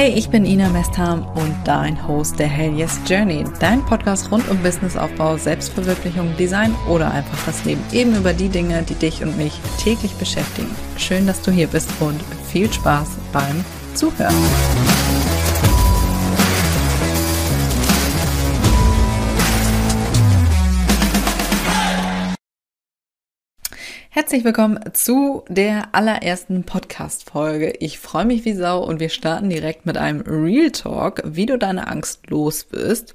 Hey, ich bin Ina Mestham und dein Host der Hell Yes Journey, dein Podcast rund um Businessaufbau, Selbstverwirklichung, Design oder einfach das Leben. Eben über die Dinge, die dich und mich täglich beschäftigen. Schön, dass du hier bist und viel Spaß beim Zuhören. Herzlich willkommen zu der allerersten Podcast-Folge. Ich freue mich wie Sau und wir starten direkt mit einem Real Talk, wie du deine Angst los wirst.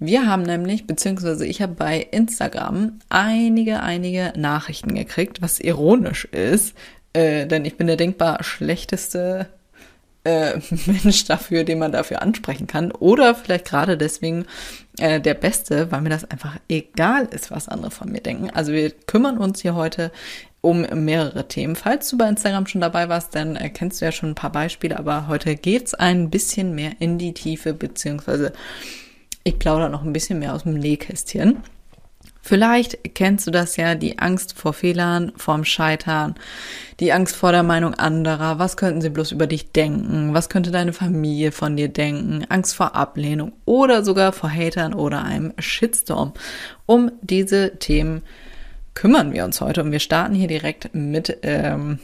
Wir haben nämlich, beziehungsweise ich habe bei Instagram einige, einige Nachrichten gekriegt, was ironisch ist, äh, denn ich bin der denkbar schlechteste äh, Mensch dafür, den man dafür ansprechen kann. Oder vielleicht gerade deswegen äh, der Beste, weil mir das einfach egal ist, was andere von mir denken. Also wir kümmern uns hier heute um mehrere Themen. Falls du bei Instagram schon dabei warst, dann äh, kennst du ja schon ein paar Beispiele, aber heute geht's ein bisschen mehr in die Tiefe, beziehungsweise ich plaudere noch ein bisschen mehr aus dem Nähkästchen. Vielleicht kennst du das ja, die Angst vor Fehlern, vorm Scheitern, die Angst vor der Meinung anderer, was könnten sie bloß über dich denken, was könnte deine Familie von dir denken, Angst vor Ablehnung oder sogar vor Hatern oder einem Shitstorm. Um diese Themen kümmern wir uns heute und wir starten hier direkt mit ähm,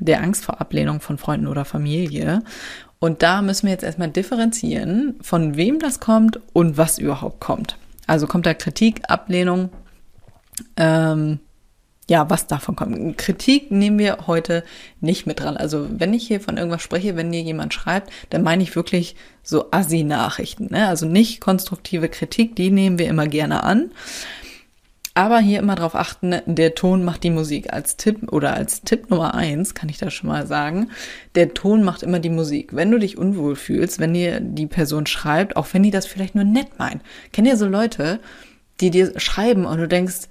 der Angst vor Ablehnung von Freunden oder Familie. Und da müssen wir jetzt erstmal differenzieren, von wem das kommt und was überhaupt kommt. Also kommt da Kritik, Ablehnung, ähm, ja, was davon kommt. Kritik nehmen wir heute nicht mit dran. Also wenn ich hier von irgendwas spreche, wenn dir jemand schreibt, dann meine ich wirklich so Assi-Nachrichten. Ne? Also nicht konstruktive Kritik, die nehmen wir immer gerne an. Aber hier immer darauf achten, der Ton macht die Musik. Als Tipp oder als Tipp Nummer eins kann ich das schon mal sagen. Der Ton macht immer die Musik. Wenn du dich unwohl fühlst, wenn dir die Person schreibt, auch wenn die das vielleicht nur nett meint. Kennt ihr so Leute, die dir schreiben und du denkst,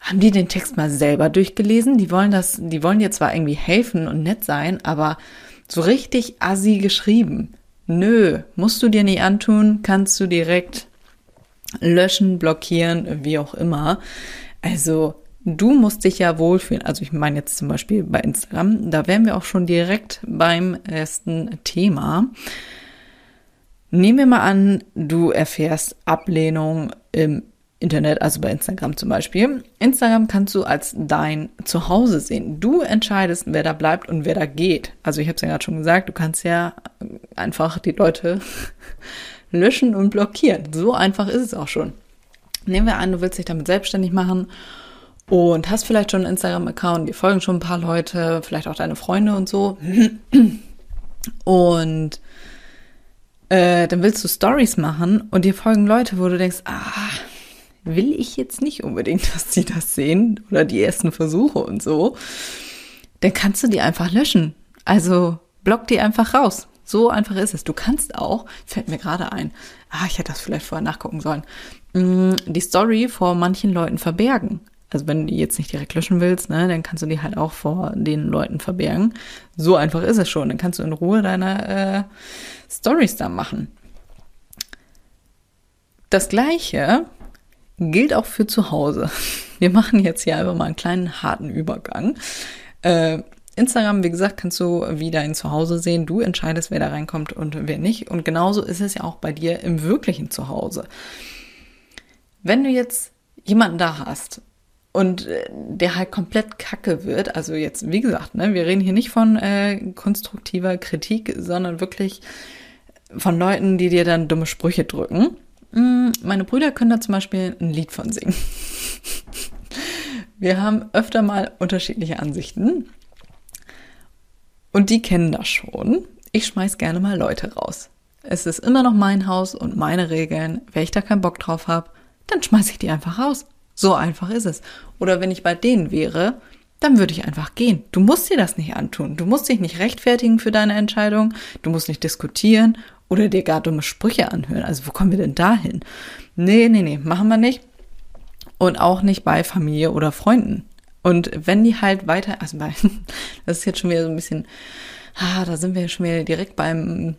haben die den Text mal selber durchgelesen? Die wollen das, die wollen dir zwar irgendwie helfen und nett sein, aber so richtig assi geschrieben. Nö, musst du dir nicht antun, kannst du direkt löschen, blockieren, wie auch immer. Also du musst dich ja wohlfühlen. Also ich meine jetzt zum Beispiel bei Instagram, da wären wir auch schon direkt beim ersten Thema. Nehmen wir mal an, du erfährst Ablehnung im Internet, also bei Instagram zum Beispiel. Instagram kannst du als dein Zuhause sehen. Du entscheidest, wer da bleibt und wer da geht. Also ich habe es ja gerade schon gesagt, du kannst ja einfach die Leute löschen und blockieren. So einfach ist es auch schon. Nehmen wir an, du willst dich damit selbstständig machen und hast vielleicht schon einen Instagram-Account, dir folgen schon ein paar Leute, vielleicht auch deine Freunde und so. Und äh, dann willst du Stories machen und dir folgen Leute, wo du denkst, ah, will ich jetzt nicht unbedingt, dass die das sehen oder die ersten Versuche und so. Dann kannst du die einfach löschen. Also block die einfach raus. So einfach ist es. Du kannst auch, fällt mir gerade ein, ah, ich hätte das vielleicht vorher nachgucken sollen, mm, die Story vor manchen Leuten verbergen. Also wenn du die jetzt nicht direkt löschen willst, ne, dann kannst du die halt auch vor den Leuten verbergen. So einfach ist es schon. Dann kannst du in Ruhe deine äh, Stories da machen. Das gleiche gilt auch für zu Hause. Wir machen jetzt hier einfach mal einen kleinen harten Übergang. Äh, Instagram, wie gesagt, kannst du wieder in Zuhause sehen. Du entscheidest, wer da reinkommt und wer nicht. Und genauso ist es ja auch bei dir im wirklichen Zuhause. Wenn du jetzt jemanden da hast und äh, der halt komplett kacke wird, also jetzt, wie gesagt, ne, wir reden hier nicht von äh, konstruktiver Kritik, sondern wirklich von Leuten, die dir dann dumme Sprüche drücken. Mm, meine Brüder können da zum Beispiel ein Lied von singen. Wir haben öfter mal unterschiedliche Ansichten. Und die kennen das schon. Ich schmeiß gerne mal Leute raus. Es ist immer noch mein Haus und meine Regeln. Wenn ich da keinen Bock drauf habe, dann schmeiß ich die einfach raus. So einfach ist es. Oder wenn ich bei denen wäre, dann würde ich einfach gehen. Du musst dir das nicht antun. Du musst dich nicht rechtfertigen für deine Entscheidung. Du musst nicht diskutieren oder dir gar dumme Sprüche anhören. Also wo kommen wir denn da hin? Nee, nee, nee, machen wir nicht. Und auch nicht bei Familie oder Freunden. Und wenn die halt weiter, also bei, das ist jetzt schon wieder so ein bisschen, ah, da sind wir schon wieder direkt beim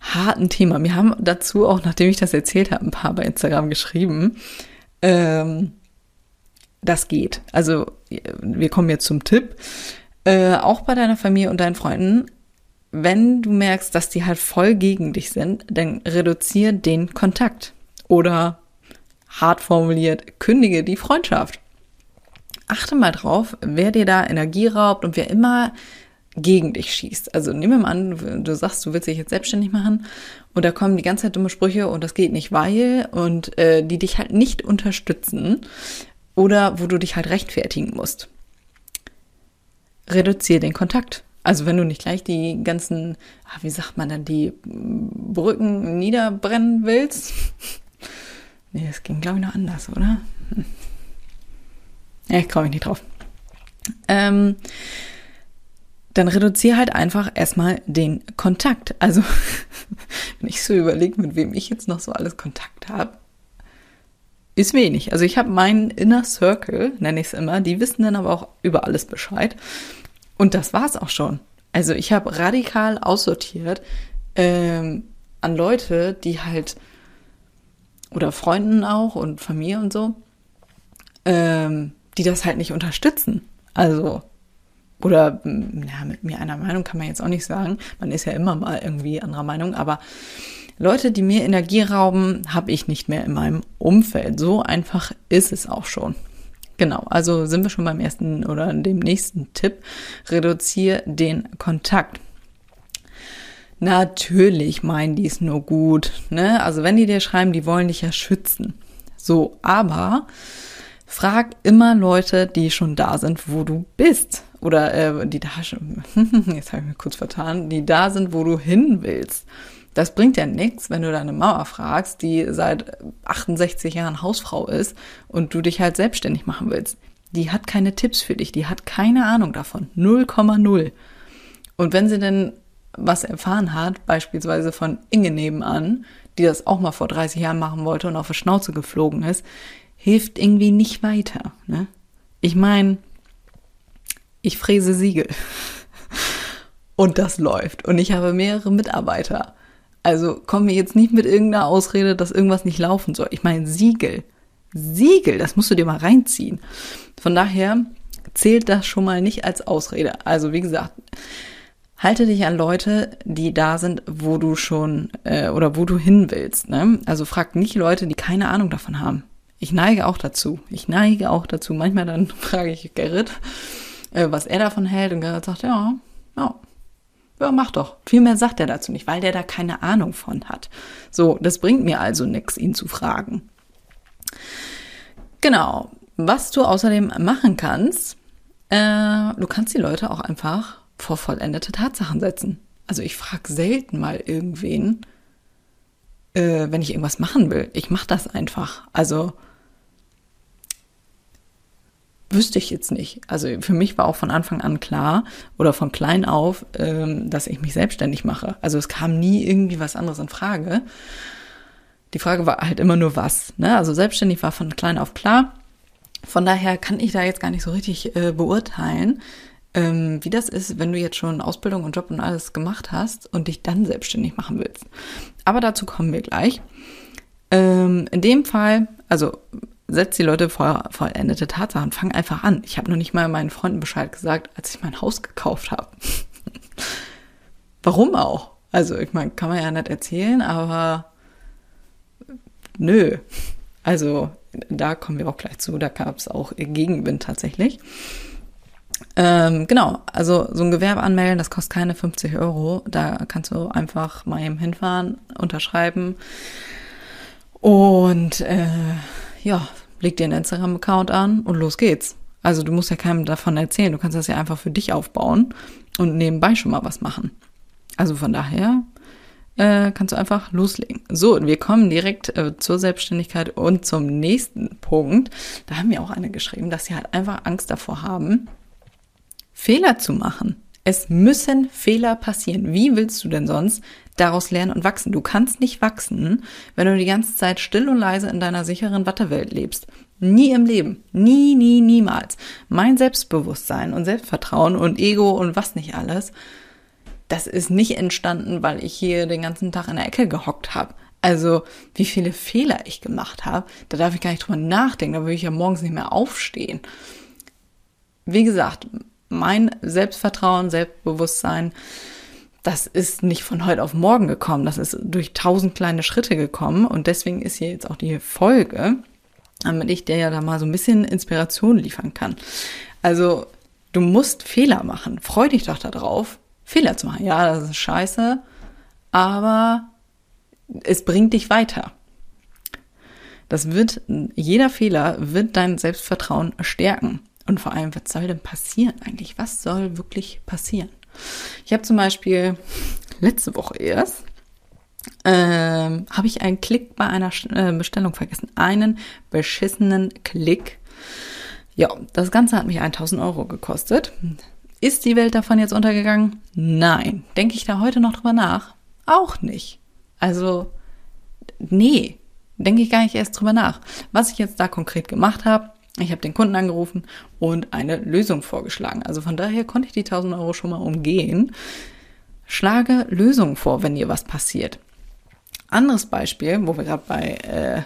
harten Thema. Wir haben dazu auch, nachdem ich das erzählt habe, ein paar bei Instagram geschrieben. Ähm, das geht. Also wir kommen jetzt zum Tipp. Äh, auch bei deiner Familie und deinen Freunden, wenn du merkst, dass die halt voll gegen dich sind, dann reduziere den Kontakt. Oder hart formuliert, kündige die Freundschaft. Achte mal drauf, wer dir da Energie raubt und wer immer gegen dich schießt. Also nimm mal an, du sagst, du willst dich jetzt selbstständig machen und da kommen die ganze Zeit dumme Sprüche und das geht nicht, weil und äh, die dich halt nicht unterstützen oder wo du dich halt rechtfertigen musst. Reduziere den Kontakt. Also wenn du nicht gleich die ganzen, ah, wie sagt man dann, die Brücken niederbrennen willst. nee, das ging glaube ich noch anders, oder? Ja, ich mich nicht drauf. Ähm, dann reduziere halt einfach erstmal den Kontakt. Also, wenn ich so überlege, mit wem ich jetzt noch so alles Kontakt habe, ist wenig. Also ich habe meinen Inner Circle, nenne ich es immer, die wissen dann aber auch über alles Bescheid. Und das war's auch schon. Also ich habe radikal aussortiert ähm, an Leute, die halt, oder Freunden auch und Familie und so, ähm, die das halt nicht unterstützen. Also oder ja, mit mir einer Meinung kann man jetzt auch nicht sagen. Man ist ja immer mal irgendwie anderer Meinung, aber Leute, die mir Energie rauben, habe ich nicht mehr in meinem Umfeld. So einfach ist es auch schon. Genau, also sind wir schon beim ersten oder dem nächsten Tipp. Reduziere den Kontakt. Natürlich meinen die es nur gut. Ne? Also wenn die dir schreiben, die wollen dich ja schützen. So, aber frag immer Leute, die schon da sind, wo du bist oder äh, die da schon, jetzt habe ich mich kurz vertan, die da sind, wo du hin willst. Das bringt ja nichts, wenn du deine Mauer fragst, die seit 68 Jahren Hausfrau ist und du dich halt selbstständig machen willst. Die hat keine Tipps für dich, die hat keine Ahnung davon. 0,0. Und wenn sie denn was erfahren hat, beispielsweise von Inge nebenan, die das auch mal vor 30 Jahren machen wollte und auf die Schnauze geflogen ist, hilft irgendwie nicht weiter. Ne? Ich meine, ich fräse Siegel. Und das läuft. Und ich habe mehrere Mitarbeiter. Also komm mir jetzt nicht mit irgendeiner Ausrede, dass irgendwas nicht laufen soll. Ich meine Siegel. Siegel, das musst du dir mal reinziehen. Von daher zählt das schon mal nicht als Ausrede. Also wie gesagt, halte dich an Leute, die da sind, wo du schon äh, oder wo du hin willst. Ne? Also frag nicht Leute, die keine Ahnung davon haben. Ich neige auch dazu. Ich neige auch dazu. Manchmal dann frage ich Gerrit, äh, was er davon hält. Und Gerrit sagt, ja, ja, ja, mach doch. Viel mehr sagt er dazu nicht, weil der da keine Ahnung von hat. So, das bringt mir also nichts, ihn zu fragen. Genau. Was du außerdem machen kannst, äh, du kannst die Leute auch einfach vor vollendete Tatsachen setzen. Also ich frage selten mal irgendwen, äh, wenn ich irgendwas machen will. Ich mache das einfach. Also wüsste ich jetzt nicht. Also für mich war auch von Anfang an klar oder von klein auf, ähm, dass ich mich selbstständig mache. Also es kam nie irgendwie was anderes in Frage. Die Frage war halt immer nur was. Ne? Also selbstständig war von klein auf klar. Von daher kann ich da jetzt gar nicht so richtig äh, beurteilen, ähm, wie das ist, wenn du jetzt schon Ausbildung und Job und alles gemacht hast und dich dann selbstständig machen willst. Aber dazu kommen wir gleich. Ähm, in dem Fall, also setz die Leute vor vollendete Tatsachen. Fang einfach an. Ich habe noch nicht mal meinen Freunden Bescheid gesagt, als ich mein Haus gekauft habe. Warum auch? Also, ich meine, kann man ja nicht erzählen, aber nö. Also, da kommen wir auch gleich zu. Da gab es auch Gegenwind tatsächlich. Ähm, genau, also so ein Gewerbe anmelden, das kostet keine 50 Euro. Da kannst du einfach mal eben hinfahren, unterschreiben und äh, ja, leg dir einen Instagram-Account an und los geht's. Also du musst ja keinem davon erzählen, du kannst das ja einfach für dich aufbauen und nebenbei schon mal was machen. Also von daher äh, kannst du einfach loslegen. So, wir kommen direkt äh, zur Selbstständigkeit und zum nächsten Punkt. Da haben wir auch eine geschrieben, dass sie halt einfach Angst davor haben, Fehler zu machen. Es müssen Fehler passieren. Wie willst du denn sonst daraus lernen und wachsen? Du kannst nicht wachsen, wenn du die ganze Zeit still und leise in deiner sicheren Wattewelt lebst. Nie im Leben. Nie, nie, niemals. Mein Selbstbewusstsein und Selbstvertrauen und Ego und was nicht alles, das ist nicht entstanden, weil ich hier den ganzen Tag in der Ecke gehockt habe. Also, wie viele Fehler ich gemacht habe, da darf ich gar nicht drüber nachdenken, da würde ich ja morgens nicht mehr aufstehen. Wie gesagt, mein Selbstvertrauen, Selbstbewusstsein, das ist nicht von heute auf morgen gekommen, das ist durch tausend kleine Schritte gekommen und deswegen ist hier jetzt auch die Folge, damit ich dir ja da mal so ein bisschen Inspiration liefern kann. Also, du musst Fehler machen. Freu dich doch darauf, Fehler zu machen. Ja, das ist scheiße, aber es bringt dich weiter. Das wird, jeder Fehler wird dein Selbstvertrauen stärken. Und vor allem, was soll denn passieren eigentlich? Was soll wirklich passieren? Ich habe zum Beispiel letzte Woche erst ähm, habe ich einen Klick bei einer äh, Bestellung vergessen. Einen beschissenen Klick. Ja, das Ganze hat mich 1000 Euro gekostet. Ist die Welt davon jetzt untergegangen? Nein. Denke ich da heute noch drüber nach? Auch nicht. Also, nee, denke ich gar nicht erst drüber nach. Was ich jetzt da konkret gemacht habe, ich habe den Kunden angerufen und eine Lösung vorgeschlagen. Also von daher konnte ich die 1000 Euro schon mal umgehen. Schlage Lösungen vor, wenn dir was passiert. Anderes Beispiel, wo wir gerade bei, äh,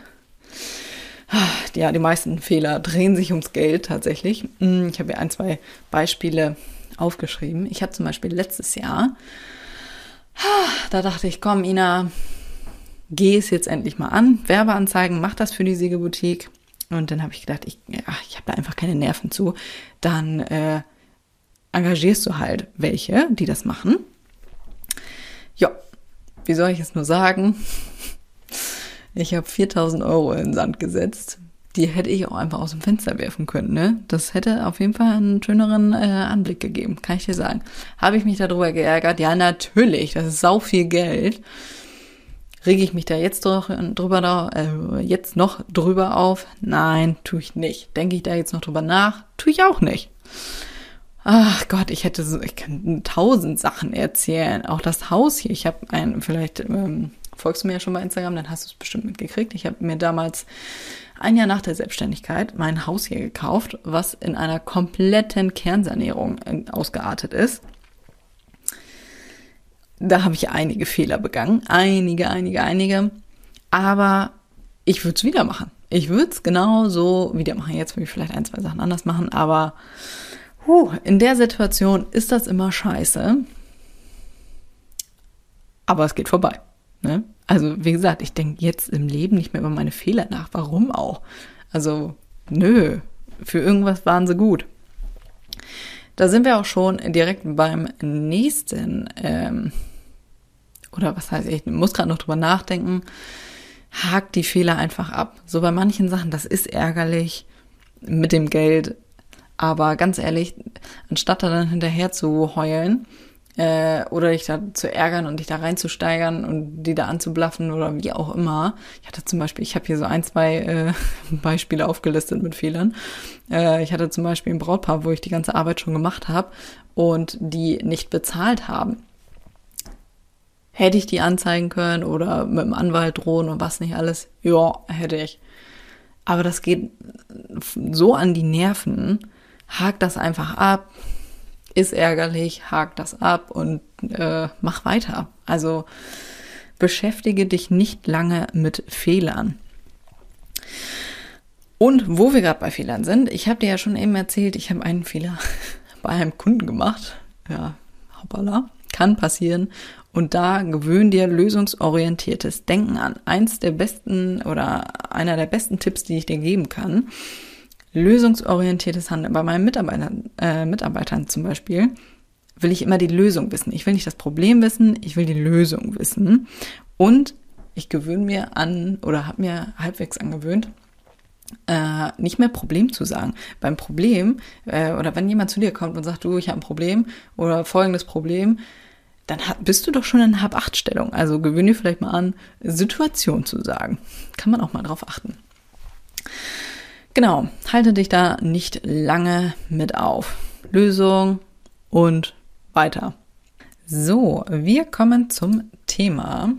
ja, die meisten Fehler drehen sich ums Geld tatsächlich. Hm, ich habe hier ein, zwei Beispiele aufgeschrieben. Ich habe zum Beispiel letztes Jahr, da dachte ich, komm, Ina, geh es jetzt endlich mal an. Werbeanzeigen, mach das für die Siegeboutique. Und dann habe ich gedacht, ich, ja, ich habe da einfach keine Nerven zu. Dann äh, engagierst du halt welche, die das machen. Ja, wie soll ich es nur sagen? Ich habe 4000 Euro in den Sand gesetzt. Die hätte ich auch einfach aus dem Fenster werfen können. Ne? Das hätte auf jeden Fall einen schöneren äh, Anblick gegeben, kann ich dir sagen. Habe ich mich darüber geärgert? Ja, natürlich. Das ist sau viel Geld. Rege ich mich da jetzt drüber, äh, jetzt noch drüber auf? Nein, tue ich nicht. Denke ich da jetzt noch drüber nach? Tue ich auch nicht. Ach Gott, ich hätte so, ich kann tausend Sachen erzählen. Auch das Haus hier. Ich habe ein, vielleicht ähm, folgst du mir ja schon bei Instagram, dann hast du es bestimmt mitgekriegt. Ich habe mir damals ein Jahr nach der Selbstständigkeit mein Haus hier gekauft, was in einer kompletten Kernsanierung äh, ausgeartet ist da habe ich einige Fehler begangen. Einige, einige, einige. Aber ich würde es wieder machen. Ich würde es genau so wieder machen. Jetzt würde ich vielleicht ein, zwei Sachen anders machen, aber huh, in der Situation ist das immer scheiße. Aber es geht vorbei. Ne? Also, wie gesagt, ich denke jetzt im Leben nicht mehr über meine Fehler nach. Warum auch? Also, nö, für irgendwas waren sie gut. Da sind wir auch schon direkt beim nächsten ähm, oder was heißt, ich muss gerade noch drüber nachdenken, hakt die Fehler einfach ab. So bei manchen Sachen, das ist ärgerlich mit dem Geld, aber ganz ehrlich, anstatt da dann hinterher zu heulen äh, oder dich da zu ärgern und dich da reinzusteigern und die da anzublaffen oder wie auch immer. Ich hatte zum Beispiel, ich habe hier so ein, zwei äh, Beispiele aufgelistet mit Fehlern. Äh, ich hatte zum Beispiel ein Brautpaar, wo ich die ganze Arbeit schon gemacht habe und die nicht bezahlt haben Hätte ich die anzeigen können oder mit dem Anwalt drohen und was nicht alles? Ja, hätte ich. Aber das geht so an die Nerven. Hakt das einfach ab. Ist ärgerlich, hakt das ab und äh, mach weiter. Also beschäftige dich nicht lange mit Fehlern. Und wo wir gerade bei Fehlern sind, ich habe dir ja schon eben erzählt, ich habe einen Fehler bei einem Kunden gemacht. Ja, hoppala, kann passieren. Und da gewöhn dir lösungsorientiertes Denken an. Eins der besten oder einer der besten Tipps, die ich dir geben kann. Lösungsorientiertes Handeln. Bei meinen Mitarbeitern, äh, Mitarbeitern zum Beispiel will ich immer die Lösung wissen. Ich will nicht das Problem wissen, ich will die Lösung wissen. Und ich gewöhne mir an oder habe mir halbwegs angewöhnt, äh, nicht mehr Problem zu sagen. Beim Problem äh, oder wenn jemand zu dir kommt und sagt, du, ich habe ein Problem oder folgendes Problem, dann bist du doch schon in Hab-Acht-Stellung. Also gewöhne dir vielleicht mal an, Situation zu sagen. Kann man auch mal drauf achten. Genau, halte dich da nicht lange mit auf. Lösung und weiter. So, wir kommen zum Thema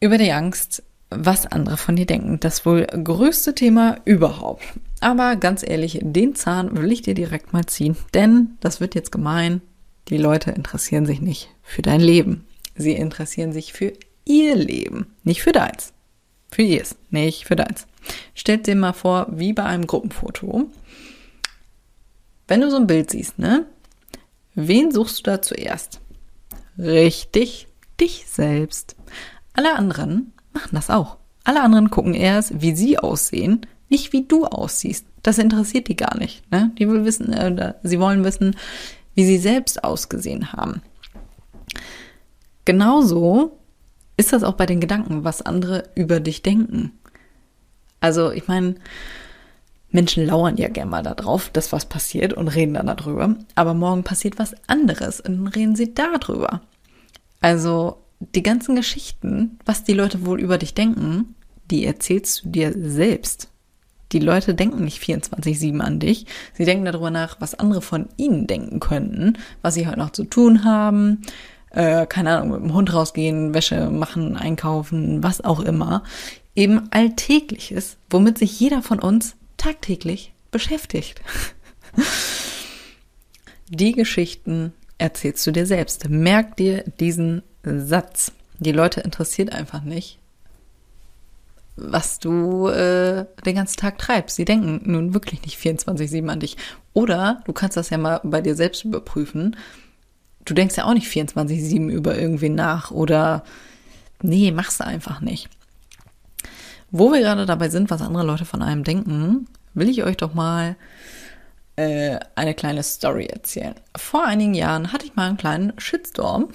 über die Angst, was andere von dir denken. Das wohl größte Thema überhaupt. Aber ganz ehrlich, den Zahn will ich dir direkt mal ziehen, denn das wird jetzt gemein. Die Leute interessieren sich nicht für dein Leben. Sie interessieren sich für ihr Leben, nicht für deins. Für ihrs, nicht für deins. Stellt dir mal vor, wie bei einem Gruppenfoto. Wenn du so ein Bild siehst, ne? Wen suchst du da zuerst? Richtig, dich selbst. Alle anderen machen das auch. Alle anderen gucken erst, wie sie aussehen, nicht wie du aussiehst. Das interessiert die gar nicht. Ne? Die will wissen, äh, sie wollen wissen, wie sie selbst ausgesehen haben. Genauso ist das auch bei den Gedanken, was andere über dich denken. Also, ich meine, Menschen lauern ja gerne mal darauf, dass was passiert und reden dann darüber. Aber morgen passiert was anderes und dann reden sie darüber. Also, die ganzen Geschichten, was die Leute wohl über dich denken, die erzählst du dir selbst. Die Leute denken nicht 24-7 an dich. Sie denken darüber nach, was andere von ihnen denken könnten, was sie heute noch zu tun haben. Äh, keine Ahnung, mit dem Hund rausgehen, Wäsche machen, einkaufen, was auch immer. Eben Alltägliches, womit sich jeder von uns tagtäglich beschäftigt. Die Geschichten erzählst du dir selbst. Merk dir diesen Satz. Die Leute interessiert einfach nicht, was du äh, den ganzen Tag treibst. Sie denken nun wirklich nicht 24-7 an dich. Oder du kannst das ja mal bei dir selbst überprüfen. Du denkst ja auch nicht 24-7 über irgendwen nach oder nee, machst du einfach nicht. Wo wir gerade dabei sind, was andere Leute von einem denken, will ich euch doch mal äh, eine kleine Story erzählen. Vor einigen Jahren hatte ich mal einen kleinen Shitstorm.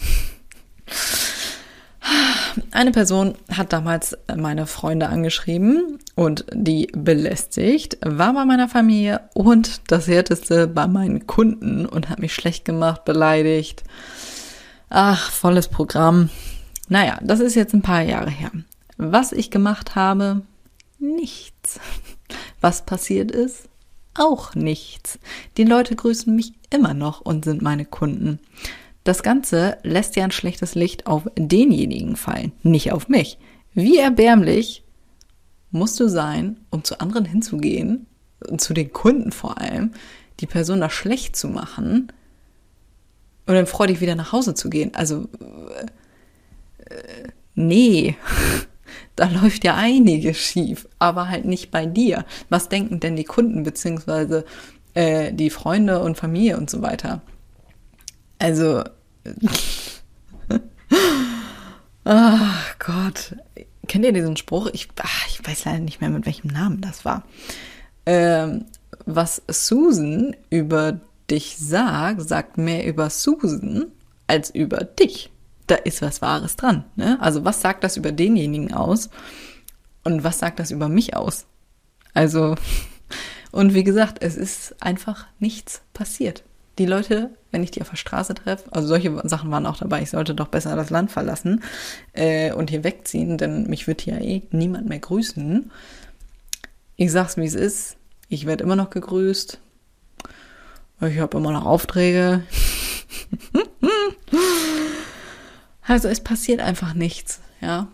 Eine Person hat damals meine Freunde angeschrieben und die belästigt, war bei meiner Familie und das Härteste bei meinen Kunden und hat mich schlecht gemacht, beleidigt. Ach, volles Programm. Naja, das ist jetzt ein paar Jahre her. Was ich gemacht habe? Nichts. Was passiert ist? Auch nichts. Die Leute grüßen mich immer noch und sind meine Kunden. Das Ganze lässt ja ein schlechtes Licht auf denjenigen fallen, nicht auf mich. Wie erbärmlich musst du sein, um zu anderen hinzugehen, zu den Kunden vor allem, die Person da schlecht zu machen und dann freudig wieder nach Hause zu gehen. Also, äh, nee, da läuft ja einiges schief, aber halt nicht bei dir. Was denken denn die Kunden beziehungsweise äh, die Freunde und Familie und so weiter? Also, Ach Gott. Kennt ihr diesen Spruch? Ich, ach, ich weiß leider nicht mehr, mit welchem Namen das war. Ähm, was Susan über dich sagt, sagt mehr über Susan als über dich. Da ist was Wahres dran. Ne? Also was sagt das über denjenigen aus und was sagt das über mich aus? Also, und wie gesagt, es ist einfach nichts passiert die Leute, wenn ich die auf der Straße treffe, also solche Sachen waren auch dabei, ich sollte doch besser das Land verlassen äh, und hier wegziehen, denn mich wird hier eh niemand mehr grüßen. Ich sag's, wie es ist. Ich werde immer noch gegrüßt. Ich habe immer noch Aufträge. also es passiert einfach nichts, ja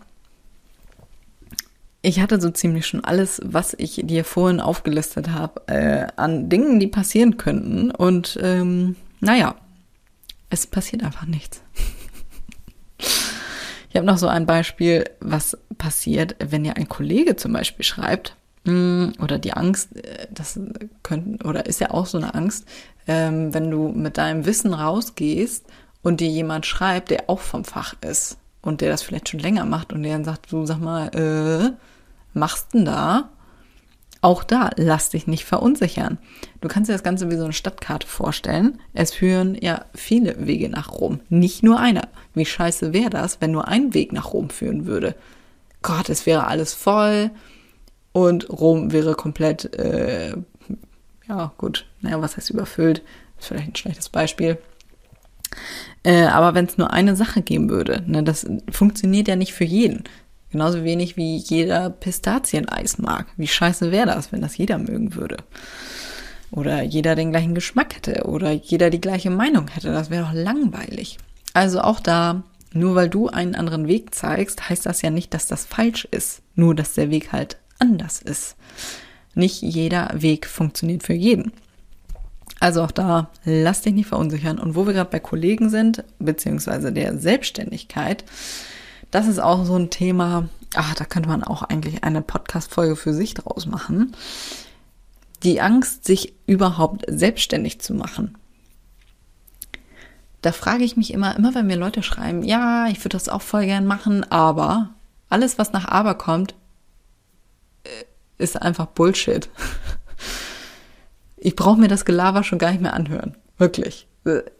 ich hatte so ziemlich schon alles, was ich dir vorhin aufgelistet habe, äh, an Dingen, die passieren könnten. Und ähm, naja, es passiert einfach nichts. ich habe noch so ein Beispiel, was passiert, wenn dir ein Kollege zum Beispiel schreibt, mm, oder die Angst, äh, das könnten, oder ist ja auch so eine Angst, ähm, wenn du mit deinem Wissen rausgehst und dir jemand schreibt, der auch vom Fach ist und der das vielleicht schon länger macht und der dann sagt, du sag mal, äh, machst denn da? Auch da, lass dich nicht verunsichern. Du kannst dir das Ganze wie so eine Stadtkarte vorstellen. Es führen ja viele Wege nach Rom, nicht nur einer. Wie scheiße wäre das, wenn nur ein Weg nach Rom führen würde? Gott, es wäre alles voll und Rom wäre komplett, äh, ja gut, naja, was heißt überfüllt? Ist vielleicht ein schlechtes Beispiel. Äh, aber wenn es nur eine Sache geben würde, ne, das funktioniert ja nicht für jeden. Genauso wenig wie jeder Pistazieneis mag. Wie scheiße wäre das, wenn das jeder mögen würde? Oder jeder den gleichen Geschmack hätte oder jeder die gleiche Meinung hätte. Das wäre doch langweilig. Also auch da, nur weil du einen anderen Weg zeigst, heißt das ja nicht, dass das falsch ist. Nur, dass der Weg halt anders ist. Nicht jeder Weg funktioniert für jeden. Also auch da, lass dich nicht verunsichern. Und wo wir gerade bei Kollegen sind, beziehungsweise der Selbstständigkeit, das ist auch so ein Thema, ach, da könnte man auch eigentlich eine Podcast-Folge für sich draus machen. Die Angst, sich überhaupt selbstständig zu machen. da frage ich mich immer, immer wenn mir Leute schreiben, ja, ich würde das auch voll gern machen, aber alles, was nach aber kommt, äh, ist einfach Bullshit. Ich brauche mir das Gelaber schon gar nicht mehr anhören. Wirklich.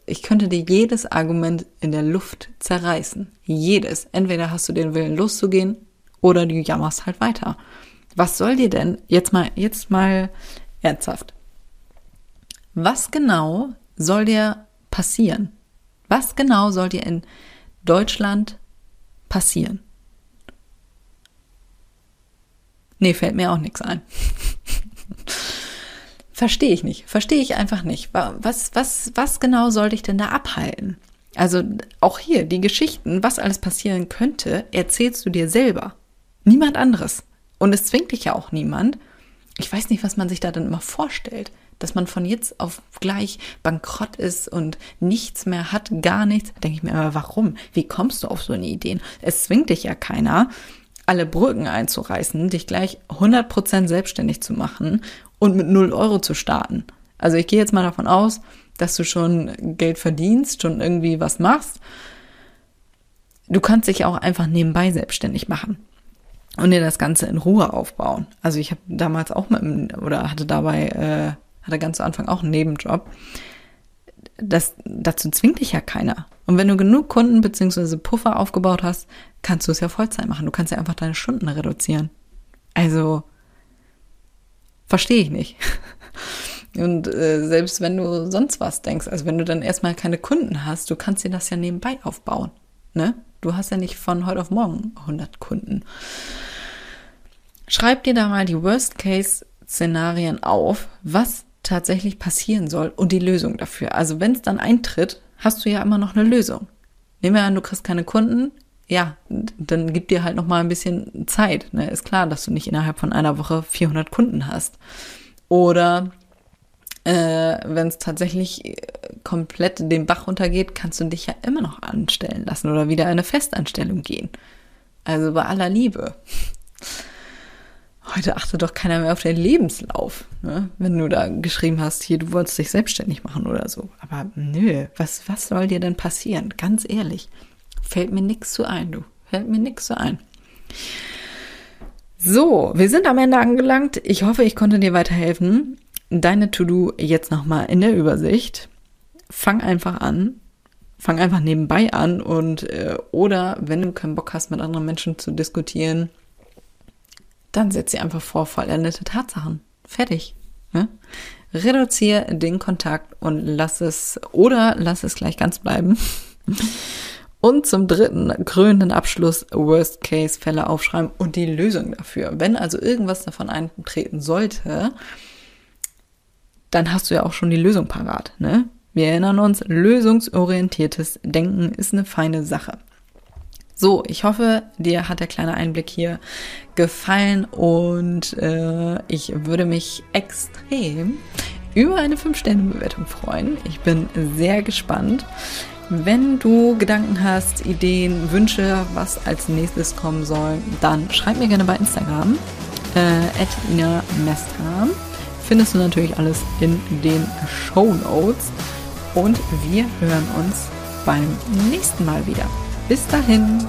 Ich könnte dir jedes Argument in der Luft zerreißen. Jedes. Entweder hast du den Willen loszugehen oder du jammerst halt weiter. Was soll dir denn, jetzt mal, jetzt mal ernsthaft. Was genau soll dir passieren? Was genau soll dir in Deutschland passieren? Nee, fällt mir auch nichts ein. Verstehe ich nicht. Verstehe ich einfach nicht. Was, was, was genau soll dich denn da abhalten? Also auch hier, die Geschichten, was alles passieren könnte, erzählst du dir selber. Niemand anderes. Und es zwingt dich ja auch niemand. Ich weiß nicht, was man sich da dann immer vorstellt. Dass man von jetzt auf gleich bankrott ist und nichts mehr hat, gar nichts. Da denke ich mir immer, warum? Wie kommst du auf so eine Idee? Es zwingt dich ja keiner alle Brücken einzureißen, dich gleich 100% selbstständig zu machen und mit 0 Euro zu starten. Also ich gehe jetzt mal davon aus, dass du schon Geld verdienst, schon irgendwie was machst. Du kannst dich auch einfach nebenbei selbstständig machen und dir das Ganze in Ruhe aufbauen. Also ich habe damals auch mal oder hatte dabei äh, hatte ganz zu Anfang auch einen Nebenjob. Das dazu zwingt dich ja keiner. Und wenn du genug Kunden bzw. Puffer aufgebaut hast, kannst du es ja Vollzeit machen. Du kannst ja einfach deine Stunden reduzieren. Also verstehe ich nicht. Und äh, selbst wenn du sonst was denkst, also wenn du dann erstmal keine Kunden hast, du kannst dir das ja nebenbei aufbauen. Ne? Du hast ja nicht von heute auf morgen 100 Kunden. Schreib dir da mal die Worst-Case-Szenarien auf, was tatsächlich passieren soll und die Lösung dafür. Also wenn es dann eintritt, hast du ja immer noch eine Lösung. Nehmen wir an, du kriegst keine Kunden, ja, dann gib dir halt noch mal ein bisschen Zeit. Ne? Ist klar, dass du nicht innerhalb von einer Woche 400 Kunden hast. Oder äh, wenn es tatsächlich äh, komplett den Bach runtergeht, kannst du dich ja immer noch anstellen lassen oder wieder eine Festanstellung gehen. Also bei aller Liebe. Heute achtet doch keiner mehr auf den Lebenslauf, ne? wenn du da geschrieben hast, hier, du wolltest dich selbstständig machen oder so. Aber nö, was, was soll dir denn passieren? Ganz ehrlich, fällt mir nichts zu ein, du. Fällt mir nichts zu ein. So, wir sind am Ende angelangt. Ich hoffe, ich konnte dir weiterhelfen. Deine To-Do jetzt nochmal in der Übersicht. Fang einfach an. Fang einfach nebenbei an und äh, oder wenn du keinen Bock hast, mit anderen Menschen zu diskutieren, dann setz sie einfach vor vollendete Tatsachen. Fertig. Ne? Reduziere den Kontakt und lass es oder lass es gleich ganz bleiben. Und zum dritten, krönenden Abschluss, Worst-Case-Fälle aufschreiben und die Lösung dafür. Wenn also irgendwas davon eintreten sollte, dann hast du ja auch schon die Lösung parat. Ne? Wir erinnern uns, lösungsorientiertes Denken ist eine feine Sache. So, ich hoffe, dir hat der kleine Einblick hier gefallen und äh, ich würde mich extrem über eine 5-Sterne-Bewertung freuen. Ich bin sehr gespannt. Wenn du Gedanken hast, Ideen, Wünsche, was als nächstes kommen soll, dann schreib mir gerne bei Instagram äh, Mestram. Findest du natürlich alles in den Show Notes. Und wir hören uns beim nächsten Mal wieder. Bis dahin.